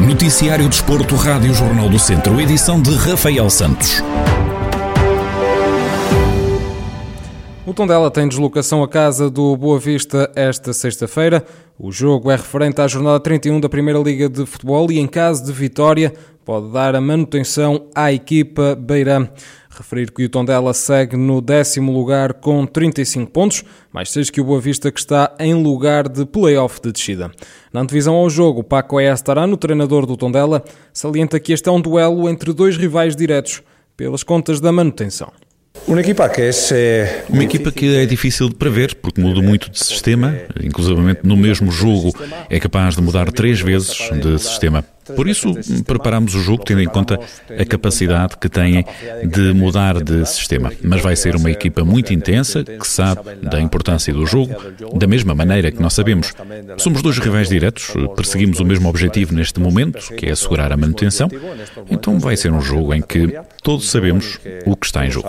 Noticiário Desporto, Rádio Jornal do Centro, edição de Rafael Santos. O Tondela tem deslocação à casa do Boa Vista esta sexta-feira. O jogo é referente à jornada 31 da Primeira Liga de Futebol e, em caso de vitória, pode dar a manutenção à equipa Beirã. Referir que o Tondela segue no décimo lugar com 35 pontos, mais seis que o Boa Vista que está em lugar de play-off de descida. Na antevisão ao jogo, Paco Estarano, treinador do Tondela, salienta que este é um duelo entre dois rivais diretos pelas contas da manutenção. Uma equipa que é uma equipa que é difícil de prever porque muda muito de sistema, inclusivamente no mesmo jogo é capaz de mudar três vezes de sistema. Por isso, preparamos o jogo tendo em conta a capacidade que têm de mudar de sistema. Mas vai ser uma equipa muito intensa, que sabe da importância do jogo, da mesma maneira que nós sabemos. Somos dois rivais diretos, perseguimos o mesmo objetivo neste momento, que é assegurar a manutenção. Então vai ser um jogo em que todos sabemos o que está em jogo.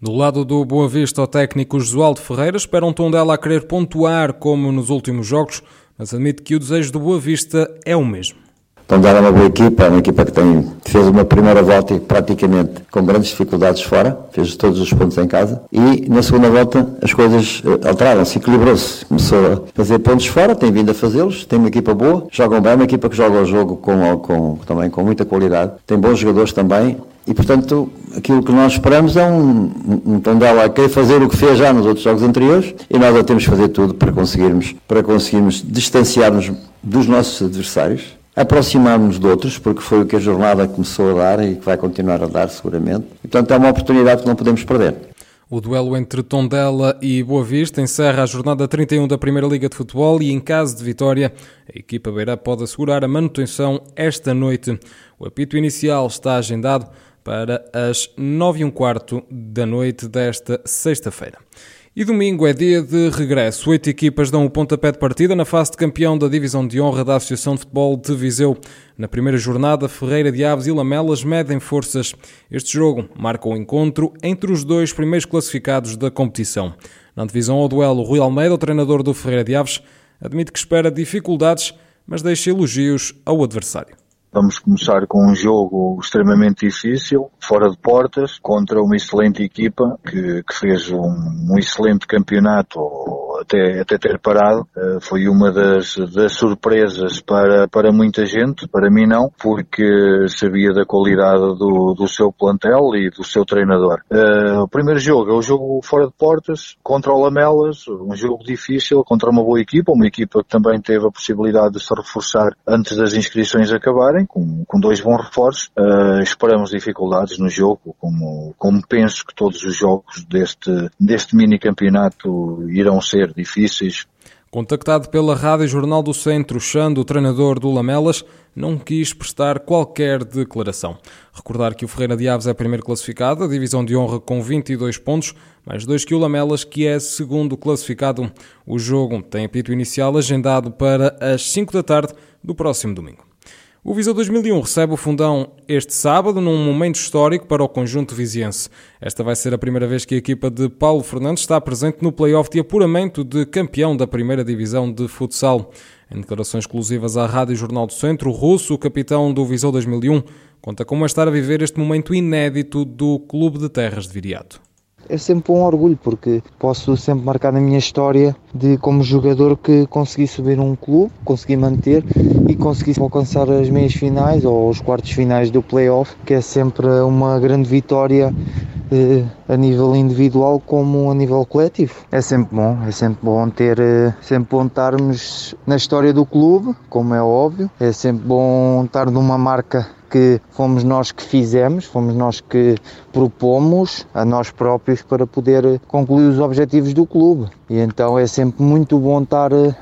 Do lado do Boa Vista, o técnico Josualdo Ferreira espera um tom dela a querer pontuar como nos últimos jogos, mas admite que o desejo do Boa Vista é o mesmo. Tondela é uma boa equipa, é uma equipa que tem, fez uma primeira volta praticamente com grandes dificuldades fora, fez todos os pontos em casa. E na segunda volta as coisas eh, alteraram-se, equilibrou-se, começou a fazer pontos fora, tem vindo a fazê-los, tem uma equipa boa, jogam bem, uma equipa que joga o jogo com, com, também com muita qualidade, tem bons jogadores também e portanto aquilo que nós esperamos é um, um Tondela a querer fazer o que fez já nos outros jogos anteriores e nós temos que fazer tudo para conseguirmos, para conseguirmos distanciar-nos dos nossos adversários aproximarmos de outros, porque foi o que a jornada começou a dar e que vai continuar a dar seguramente. E, portanto, é uma oportunidade que não podemos perder. O duelo entre Tondela e Boa Vista encerra a jornada 31 da Primeira Liga de Futebol e, em caso de vitória, a equipa beira pode assegurar a manutenção esta noite. O apito inicial está agendado para as 9 e um quarto da noite desta sexta-feira. E domingo é dia de regresso. Oito equipas dão o pontapé de partida na fase de campeão da Divisão de Honra da Associação de Futebol de Viseu. Na primeira jornada, Ferreira de Aves e Lamelas medem forças. Este jogo marca o um encontro entre os dois primeiros classificados da competição. Na divisão ao duelo, Rui Almeida, o treinador do Ferreira de Aves, admite que espera dificuldades, mas deixa elogios ao adversário. Vamos começar com um jogo extremamente difícil, fora de portas, contra uma excelente equipa que, que fez um, um, excelente campeonato até, até ter parado. Uh, foi uma das, das surpresas para, para muita gente, para mim não, porque sabia da qualidade do, do seu plantel e do seu treinador. Uh, o primeiro jogo é o jogo fora de portas, contra o Lamelas, um jogo difícil, contra uma boa equipa, uma equipa que também teve a possibilidade de se reforçar antes das inscrições acabarem com, com dois bons reforços. Uh, esperamos dificuldades no jogo, como, como penso que todos os jogos deste, deste mini campeonato irão ser difíceis. Contactado pela Rádio Jornal do Centro, Xando, o treinador do Lamelas, não quis prestar qualquer declaração. Recordar que o Ferreira de Aves é primeiro classificado, a divisão de honra com 22 pontos, mais dois que o Lamelas, que é segundo classificado. O jogo tem apito inicial agendado para as 5 da tarde do próximo domingo. O Viseu 2001 recebe o fundão este sábado num momento histórico para o conjunto viziense. Esta vai ser a primeira vez que a equipa de Paulo Fernandes está presente no play-off de apuramento de campeão da primeira divisão de futsal. Em declarações exclusivas à Rádio Jornal do Centro, o Russo, o capitão do Viseu 2001, conta como é estar a viver este momento inédito do Clube de Terras de Viriato é sempre um orgulho porque posso sempre marcar na minha história de como jogador que consegui subir um clube, consegui manter e consegui alcançar as meias finais ou os quartos finais do playoff, que é sempre uma grande vitória eh, a nível individual como a nível coletivo. É sempre bom, é sempre bom ter, eh, sempre bom estarmos na história do clube, como é óbvio, é sempre bom estar numa marca que fomos nós que fizemos, fomos nós que propomos a nós próprios para poder concluir os objetivos do clube. E então é sempre muito bom estar eh,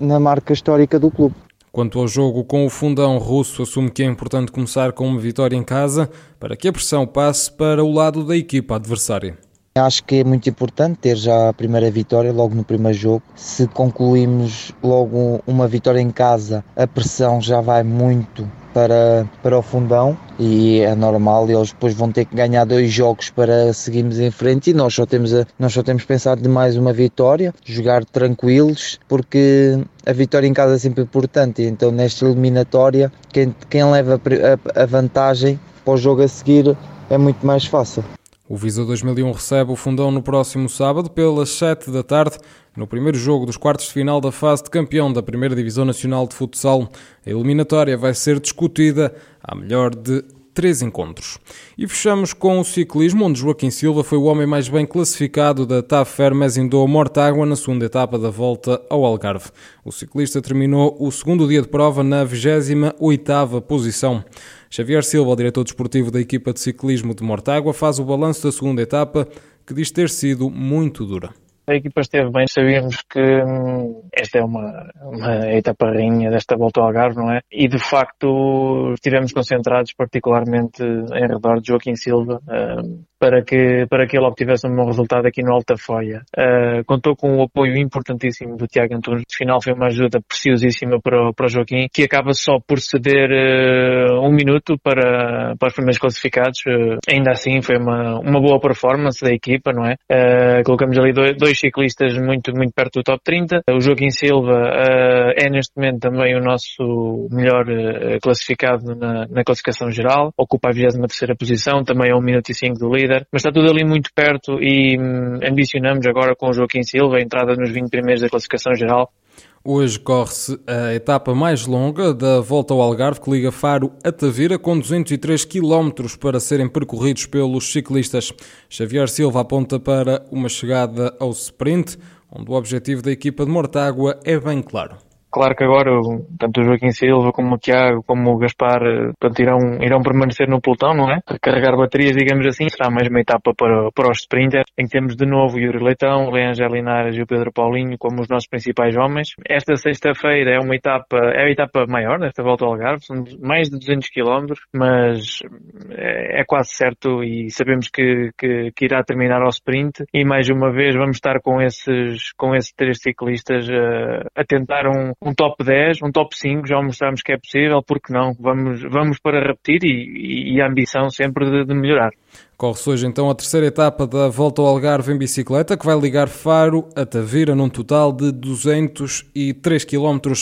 na marca histórica do clube. Quanto ao jogo com o fundão russo, assume que é importante começar com uma vitória em casa para que a pressão passe para o lado da equipa adversária. Acho que é muito importante ter já a primeira vitória logo no primeiro jogo. Se concluímos logo uma vitória em casa, a pressão já vai muito para, para o fundão e é normal, eles depois vão ter que ganhar dois jogos para seguirmos em frente e nós só temos, a, nós só temos pensado de mais uma vitória, jogar tranquilos, porque a vitória em casa é sempre importante, então nesta eliminatória quem, quem leva a, a vantagem para o jogo a seguir é muito mais fácil. O Visa 2001 recebe o Fundão no próximo sábado, pelas 7 da tarde, no primeiro jogo dos quartos de final da fase de campeão da Primeira Divisão Nacional de Futsal. A eliminatória vai ser discutida à melhor de três encontros. E fechamos com o ciclismo, onde Joaquim Silva foi o homem mais bem classificado da TAF Fermes Indoor Mortágua na segunda etapa da volta ao Algarve. O ciclista terminou o segundo dia de prova na 28ª posição. Xavier Silva, diretor desportivo da equipa de ciclismo de Mortágua, faz o balanço da segunda etapa, que diz ter sido muito dura. A equipa esteve bem, sabíamos que hum, esta é uma, uma etapa rainha desta volta ao Algarve, não é? E de facto estivemos concentrados particularmente em redor de Joaquim Silva, hum, para que, para que ele obtivesse um bom resultado aqui no Altafoia. Uh, contou com o apoio importantíssimo do Tiago Antunes. No final foi uma ajuda preciosíssima para o, para o Joaquim, que acaba só por ceder uh, um minuto para, para os primeiros classificados. Uh, ainda assim foi uma, uma boa performance da equipa, não é? colocamos ali dois, dois, ciclistas muito, muito perto do top 30. O Joaquim Silva é neste momento também o nosso melhor classificado na, na classificação geral. Ocupa a 23ª posição, também é um minuto e cinco do líder líder, mas está tudo ali muito perto e hum, ambicionamos agora com o Joaquim Silva a entrada nos 20 primeiros da classificação geral. Hoje corre-se a etapa mais longa da Volta ao Algarve que liga Faro a Tavira com 203 km para serem percorridos pelos ciclistas. Xavier Silva aponta para uma chegada ao sprint, onde o objetivo da equipa de Mortágua é bem claro. Claro que agora, tanto o Joaquim Silva como o Tiago, como o Gaspar, eh, portanto, irão, irão permanecer no pelotão, não é? Recarregar baterias, digamos assim. Será mais uma etapa para, para os sprinters, em que temos de novo o Yuri Leitão, o Leandro Linares e o Pedro Paulinho como os nossos principais homens. Esta sexta-feira é uma etapa, é a etapa maior desta volta ao Algarve, são mais de 200 km, mas é, é quase certo e sabemos que, que, que, irá terminar ao sprint e mais uma vez vamos estar com esses, com esses três ciclistas eh, a tentar um, um top 10, um top 5, já mostramos que é possível, porque não? Vamos, vamos para repetir e, e a ambição sempre de, de melhorar. Corre-se hoje então a terceira etapa da Volta ao Algarve em bicicleta, que vai ligar Faro a Tavira num total de 203 km.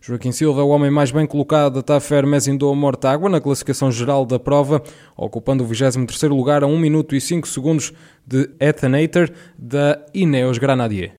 Joaquim Silva é o homem mais bem colocado da Tafer Mesindou Mortágua na classificação geral da prova, ocupando o 23º lugar a 1 minuto e 5 segundos de Ethan Hater da Ineos Granadier.